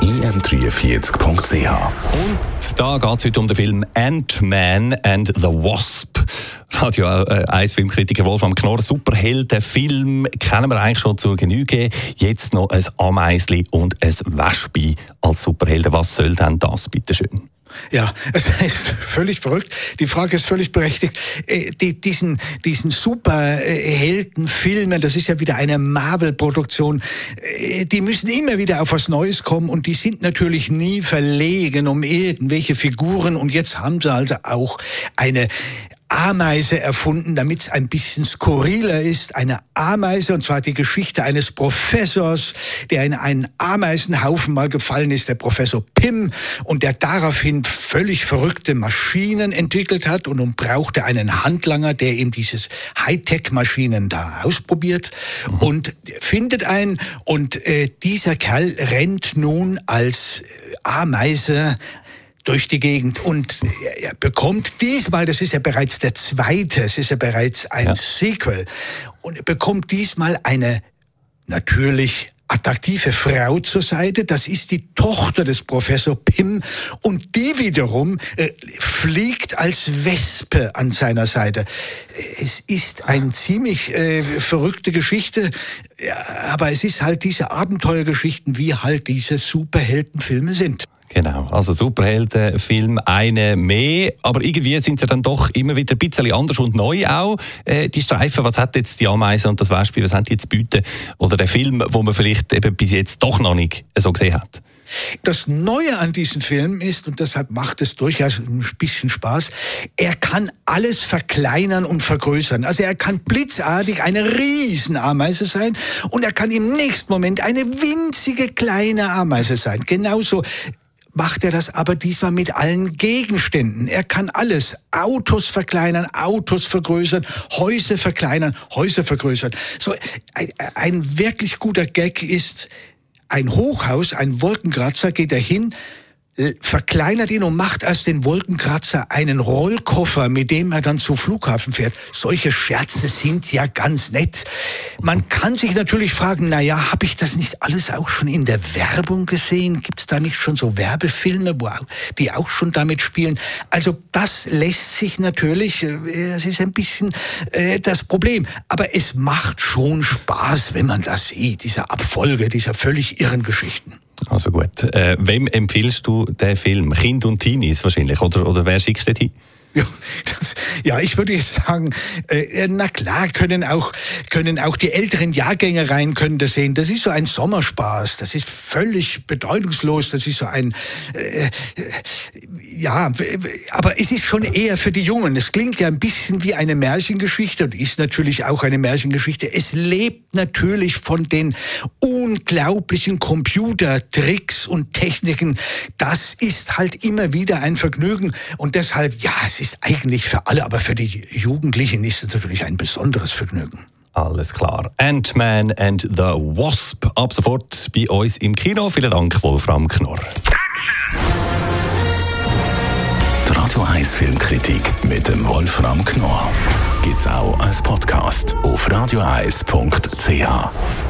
im43.ch. Und da geht es heute um den Film Ant-Man and the Wasp. Radio äh, 1 Filmkritiker Wolfram Knorr, Superheldenfilm kennen wir eigentlich schon zur Genüge. Jetzt noch ein Ameisli und ein Wespe als Superhelden. Was soll denn das, bitteschön? Ja, es ist völlig verrückt. Die Frage ist völlig berechtigt. Äh, die, diesen, diesen Superheldenfilmen, das ist ja wieder eine Marvel-Produktion, äh, die müssen immer wieder auf was Neues kommen und die sind natürlich nie verlegen um irgendwelche Figuren und jetzt haben sie also auch eine Ameise erfunden, damit es ein bisschen skurriler ist. Eine Ameise, und zwar die Geschichte eines Professors, der in einen Ameisenhaufen mal gefallen ist, der Professor Pym, und der daraufhin völlig verrückte Maschinen entwickelt hat und nun brauchte einen Handlanger, der ihm dieses Hightech-Maschinen da ausprobiert mhm. und findet einen. Und äh, dieser Kerl rennt nun als Ameise durch die Gegend und er bekommt diesmal, das ist ja bereits der zweite, es ist ja bereits ein ja. Sequel, und er bekommt diesmal eine natürlich attraktive Frau zur Seite. Das ist die Tochter des Professor Pym und die wiederum äh, fliegt als Wespe an seiner Seite. Es ist eine ziemlich äh, verrückte Geschichte, aber es ist halt diese Abenteuergeschichten, wie halt diese Superheldenfilme sind. Genau, also Superheldenfilm, eine mehr, aber irgendwie sind sie dann doch immer wieder ein bisschen anders und neu auch. Äh, die Streifen, was hat jetzt die Ameise und das Wespe, was haben die jetzt bieten? Oder der Film, wo man vielleicht eben bis jetzt doch noch nicht so gesehen hat? Das Neue an diesem Film ist, und deshalb macht es durchaus ein bisschen Spaß, er kann alles verkleinern und vergrößern. Also er kann blitzartig eine Riesenameise sein und er kann im nächsten Moment eine winzige kleine Ameise sein. Genauso macht er das aber diesmal mit allen Gegenständen. Er kann alles. Autos verkleinern, Autos vergrößern, Häuser verkleinern, Häuser vergrößern. So, ein, ein wirklich guter Gag ist, ein Hochhaus, ein Wolkenkratzer geht dahin, verkleinert ihn und macht aus den Wolkenkratzer einen Rollkoffer, mit dem er dann zum Flughafen fährt. Solche Scherze sind ja ganz nett. Man kann sich natürlich fragen, na ja, habe ich das nicht alles auch schon in der Werbung gesehen? Gibt es da nicht schon so Werbefilme, wo, die auch schon damit spielen? Also das lässt sich natürlich, äh, es ist ein bisschen äh, das Problem. Aber es macht schon Spaß, wenn man das sieht, diese Abfolge dieser völlig irren Geschichten. Also gut. Äh, wem empfiehlst du den Film? Kind und Teenies wahrscheinlich? Oder, oder wer schickst du hin? Ja, das, ja, ich würde jetzt sagen, äh, na klar, können auch, können auch die älteren Jahrgänge rein können das sehen. Das ist so ein Sommerspaß. Das ist völlig bedeutungslos. Das ist so ein, äh, äh ja, aber es ist schon eher für die Jungen. Es klingt ja ein bisschen wie eine Märchengeschichte und ist natürlich auch eine Märchengeschichte. Es lebt natürlich von den unglaublichen Computertricks und Techniken. Das ist halt immer wieder ein Vergnügen und deshalb, ja, es ist eigentlich für alle, aber für die Jugendlichen ist es natürlich ein besonderes Vergnügen. Alles klar. Ant-Man and the Wasp. Ab sofort bei uns im Kino. Vielen Dank, Wolfram Knorr. Die Radio 1 Filmkritik mit dem Wolfram Knorr gibt es auch als Podcast auf radioeis.ch.